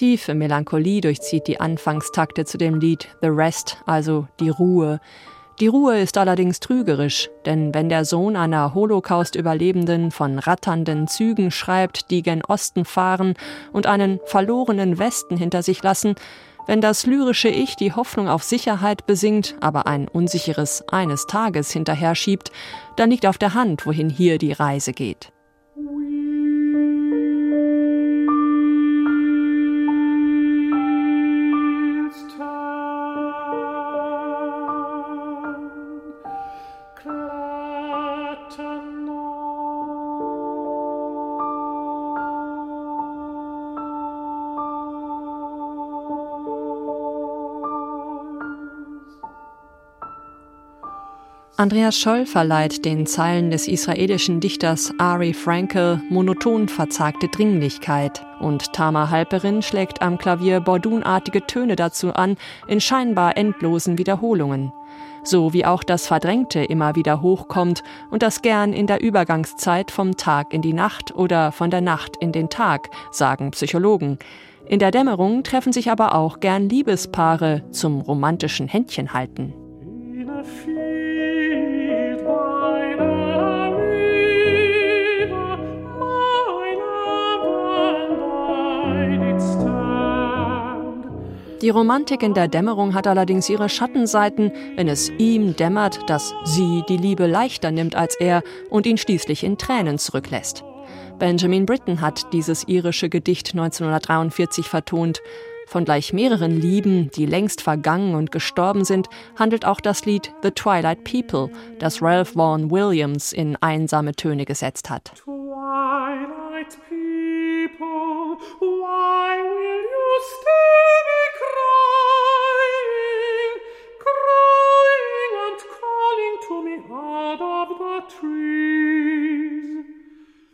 Tiefe Melancholie durchzieht die Anfangstakte zu dem Lied The Rest, also die Ruhe. Die Ruhe ist allerdings trügerisch, denn wenn der Sohn einer Holocaust-Überlebenden von ratternden Zügen schreibt, die gen Osten fahren und einen verlorenen Westen hinter sich lassen, wenn das lyrische Ich die Hoffnung auf Sicherheit besingt, aber ein unsicheres eines Tages hinterher schiebt, dann liegt auf der Hand, wohin hier die Reise geht. Andreas Scholl verleiht den Zeilen des israelischen Dichters Ari Frankel monoton verzagte Dringlichkeit und Tama Halperin schlägt am Klavier bordunartige Töne dazu an, in scheinbar endlosen Wiederholungen. So wie auch das Verdrängte immer wieder hochkommt und das gern in der Übergangszeit vom Tag in die Nacht oder von der Nacht in den Tag, sagen Psychologen. In der Dämmerung treffen sich aber auch gern Liebespaare zum romantischen Händchenhalten. Die Romantik in der Dämmerung hat allerdings ihre Schattenseiten, wenn es ihm dämmert, dass sie die Liebe leichter nimmt als er und ihn schließlich in Tränen zurücklässt. Benjamin Britten hat dieses irische Gedicht 1943 vertont. Von gleich mehreren Lieben, die längst vergangen und gestorben sind, handelt auch das Lied The Twilight People, das Ralph Vaughan Williams in einsame Töne gesetzt hat.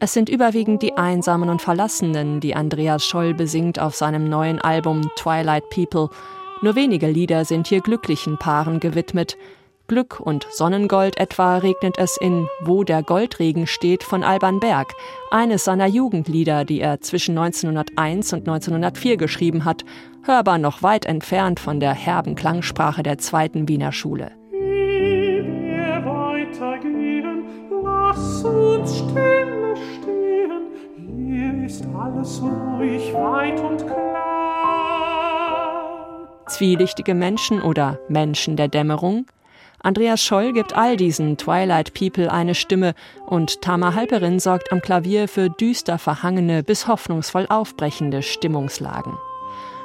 Es sind überwiegend die Einsamen und Verlassenen, die Andreas Scholl besingt auf seinem neuen Album Twilight People. Nur wenige Lieder sind hier glücklichen Paaren gewidmet. Glück und Sonnengold etwa regnet es in Wo der Goldregen steht von Alban Berg, eines seiner Jugendlieder, die er zwischen 1901 und 1904 geschrieben hat, hörbar noch weit entfernt von der herben Klangsprache der zweiten Wiener Schule. Lass uns stehen, Zwielichtige Menschen oder Menschen der Dämmerung? Andreas Scholl gibt all diesen Twilight People eine Stimme und Tama Halperin sorgt am Klavier für düster verhangene bis hoffnungsvoll aufbrechende Stimmungslagen.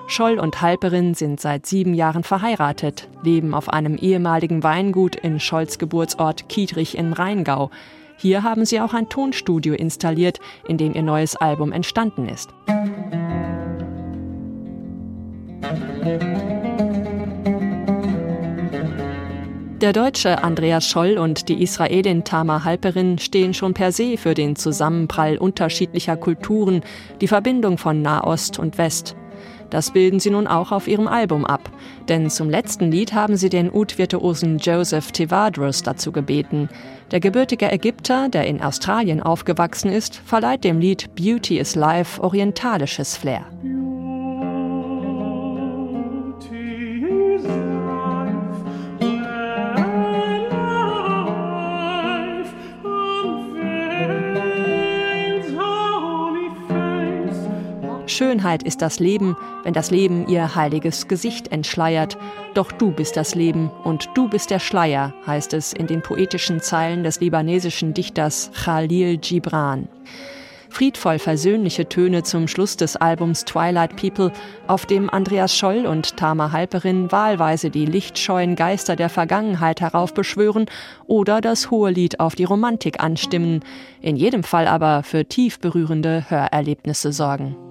Scholl und Halperin sind seit sieben Jahren verheiratet, leben auf einem ehemaligen Weingut in Scholls Geburtsort Kietrich im Rheingau. Hier haben sie auch ein Tonstudio installiert, in dem ihr neues Album entstanden ist. Der Deutsche Andreas Scholl und die Israelin Tama Halperin stehen schon per se für den Zusammenprall unterschiedlicher Kulturen, die Verbindung von Nahost und West. Das bilden sie nun auch auf ihrem Album ab. Denn zum letzten Lied haben sie den Ud-Virtuosen Joseph Tevadros dazu gebeten. Der gebürtige Ägypter, der in Australien aufgewachsen ist, verleiht dem Lied Beauty is Life orientalisches Flair. Schönheit ist das Leben, wenn das Leben ihr heiliges Gesicht entschleiert. Doch du bist das Leben und du bist der Schleier, heißt es in den poetischen Zeilen des libanesischen Dichters Khalil Gibran. Friedvoll versöhnliche Töne zum Schluss des Albums Twilight People, auf dem Andreas Scholl und Tama Halperin wahlweise die lichtscheuen Geister der Vergangenheit heraufbeschwören oder das hohe Lied auf die Romantik anstimmen, in jedem Fall aber für tief berührende Hörerlebnisse sorgen.